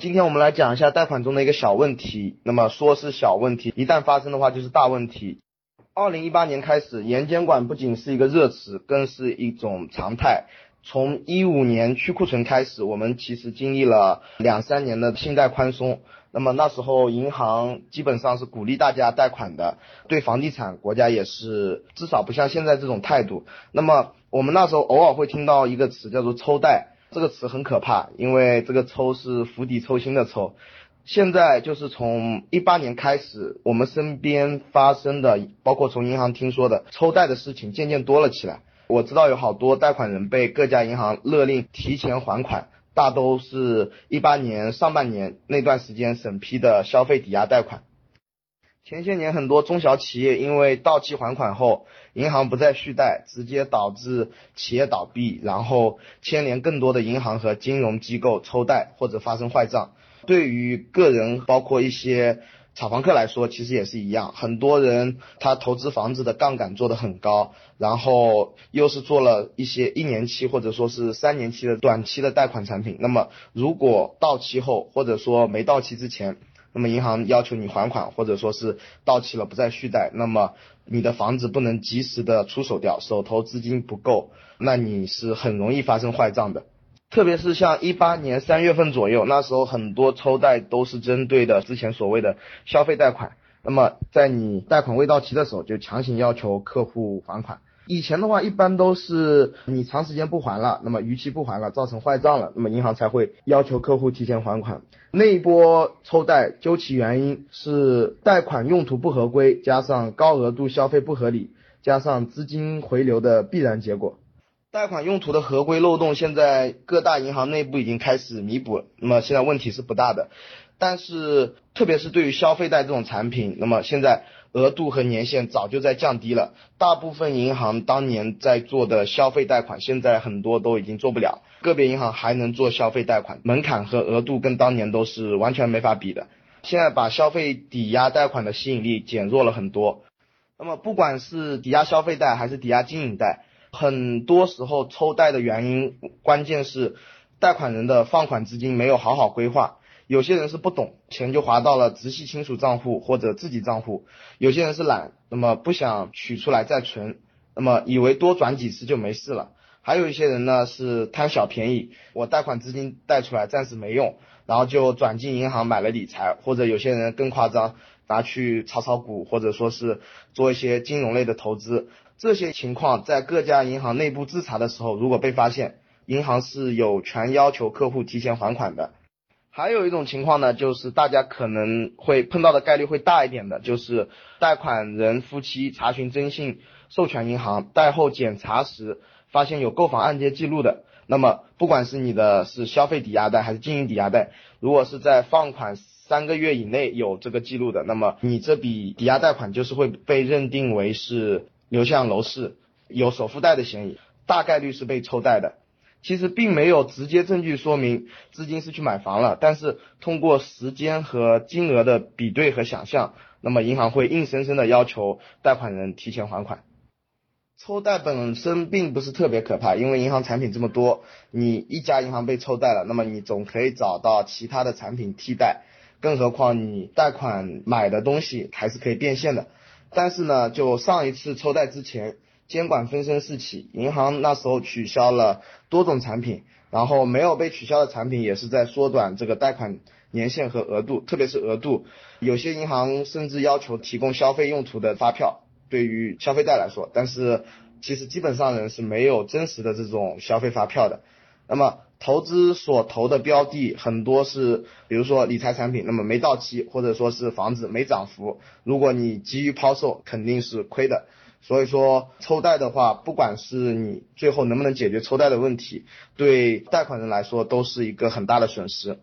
今天我们来讲一下贷款中的一个小问题。那么说是小问题，一旦发生的话就是大问题。二零一八年开始，严监管不仅是一个热词，更是一种常态。从一五年去库存开始，我们其实经历了两三年的信贷宽松。那么那时候银行基本上是鼓励大家贷款的，对房地产国家也是至少不像现在这种态度。那么我们那时候偶尔会听到一个词叫做抽贷。这个词很可怕，因为这个抽是釜底抽薪的抽。现在就是从一八年开始，我们身边发生的，包括从银行听说的抽贷的事情渐渐多了起来。我知道有好多贷款人被各家银行勒令提前还款，大都是一八年上半年那段时间审批的消费抵押贷款。前些年很多中小企业因为到期还款后，银行不再续贷，直接导致企业倒闭，然后牵连更多的银行和金融机构抽贷或者发生坏账。对于个人，包括一些炒房客来说，其实也是一样。很多人他投资房子的杠杆做得很高，然后又是做了一些一年期或者说是三年期的短期的贷款产品。那么如果到期后，或者说没到期之前，那么银行要求你还款，或者说是到期了不再续贷，那么你的房子不能及时的出手掉，手头资金不够，那你是很容易发生坏账的。特别是像一八年三月份左右，那时候很多抽贷都是针对的之前所谓的消费贷款，那么在你贷款未到期的时候，就强行要求客户还款。以前的话，一般都是你长时间不还了，那么逾期不还了，造成坏账了，那么银行才会要求客户提前还款。那一波抽贷究其原因是贷款用途不合规，加上高额度消费不合理，加上资金回流的必然结果。贷款用途的合规漏洞，现在各大银行内部已经开始弥补，那么现在问题是不大的。但是，特别是对于消费贷这种产品，那么现在额度和年限早就在降低了。大部分银行当年在做的消费贷款，现在很多都已经做不了。个别银行还能做消费贷款，门槛和额度跟当年都是完全没法比的。现在把消费抵押贷款的吸引力减弱了很多。那么，不管是抵押消费贷还是抵押经营贷，很多时候抽贷的原因，关键是贷款人的放款资金没有好好规划。有些人是不懂，钱就划到了直系亲属账户或者自己账户；有些人是懒，那么不想取出来再存，那么以为多转几次就没事了。还有一些人呢是贪小便宜，我贷款资金贷出来暂时没用，然后就转进银行买了理财，或者有些人更夸张，拿去炒炒股，或者说是做一些金融类的投资。这些情况在各家银行内部自查的时候，如果被发现，银行是有权要求客户提前还款的。还有一种情况呢，就是大家可能会碰到的概率会大一点的，就是贷款人夫妻查询征信授权银行，贷后检查时发现有购房按揭记录的。那么，不管是你的是消费抵押贷还是经营抵押贷，如果是在放款三个月以内有这个记录的，那么你这笔抵押贷款就是会被认定为是流向楼市，有首付贷的嫌疑，大概率是被抽贷的。其实并没有直接证据说明资金是去买房了，但是通过时间和金额的比对和想象，那么银行会硬生生的要求贷款人提前还款。抽贷本身并不是特别可怕，因为银行产品这么多，你一家银行被抽贷了，那么你总可以找到其他的产品替代，更何况你贷款买的东西还是可以变现的。但是呢，就上一次抽贷之前。监管风声四起，银行那时候取消了多种产品，然后没有被取消的产品也是在缩短这个贷款年限和额度，特别是额度，有些银行甚至要求提供消费用途的发票，对于消费贷来说，但是其实基本上人是没有真实的这种消费发票的。那么投资所投的标的很多是，比如说理财产品，那么没到期，或者说是房子没涨幅，如果你急于抛售，肯定是亏的。所以说，抽贷的话，不管是你最后能不能解决抽贷的问题，对贷款人来说都是一个很大的损失。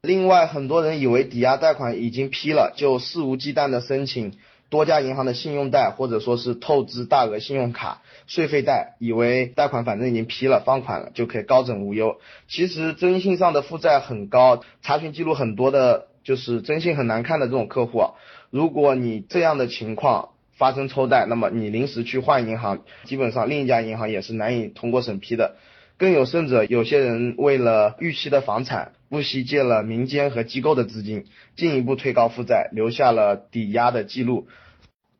另外，很多人以为抵押贷款已经批了，就肆无忌惮的申请多家银行的信用贷，或者说是透支大额信用卡、税费贷，以为贷款反正已经批了，放款了就可以高枕无忧。其实征信上的负债很高，查询记录很多的，就是征信很难看的这种客户啊，如果你这样的情况。发生抽贷，那么你临时去换银行，基本上另一家银行也是难以通过审批的。更有甚者，有些人为了预期的房产，不惜借了民间和机构的资金，进一步推高负债，留下了抵押的记录。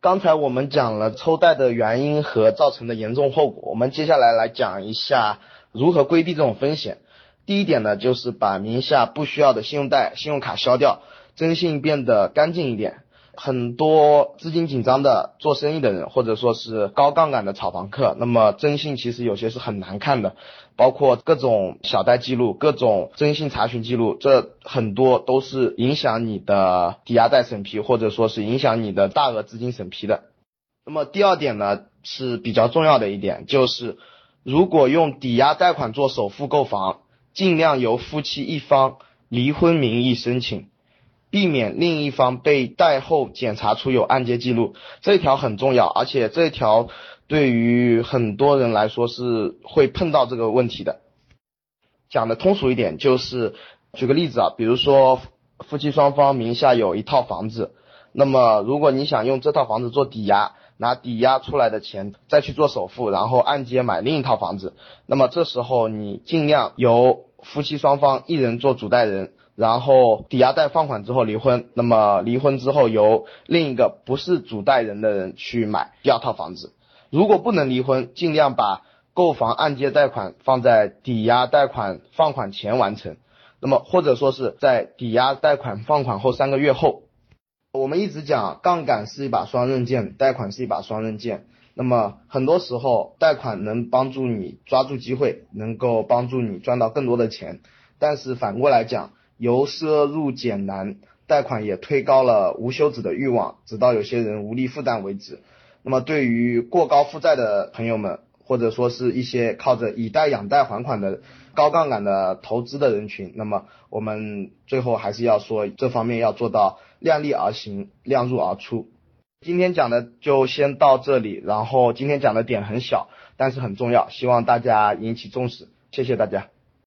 刚才我们讲了抽贷的原因和造成的严重后果，我们接下来来讲一下如何规避这种风险。第一点呢，就是把名下不需要的信用贷、信用卡消掉，征信变得干净一点。很多资金紧张的做生意的人，或者说是高杠杆的炒房客，那么征信其实有些是很难看的，包括各种小贷记录、各种征信查询记录，这很多都是影响你的抵押贷审批，或者说是影响你的大额资金审批的。那么第二点呢是比较重要的一点，就是如果用抵押贷款做首付购房，尽量由夫妻一方离婚名义申请。避免另一方被贷后检查出有按揭记录，这一条很重要，而且这一条对于很多人来说是会碰到这个问题的。讲的通俗一点，就是举个例子啊，比如说夫妻双方名下有一套房子，那么如果你想用这套房子做抵押，拿抵押出来的钱再去做首付，然后按揭买另一套房子，那么这时候你尽量由夫妻双方一人做主贷人。然后抵押贷放款之后离婚，那么离婚之后由另一个不是主贷人的人去买第二套房子。如果不能离婚，尽量把购房按揭贷款放在抵押贷款放款前完成。那么或者说是在抵押贷款放款后三个月后。我们一直讲杠杆是一把双刃剑，贷款是一把双刃剑。那么很多时候贷款能帮助你抓住机会，能够帮助你赚到更多的钱，但是反过来讲。由奢入俭难，贷款也推高了无休止的欲望，直到有些人无力负担为止。那么对于过高负债的朋友们，或者说是一些靠着以贷养贷还款的高杠杆的投资的人群，那么我们最后还是要说这方面要做到量力而行，量入而出。今天讲的就先到这里，然后今天讲的点很小，但是很重要，希望大家引起重视，谢谢大家。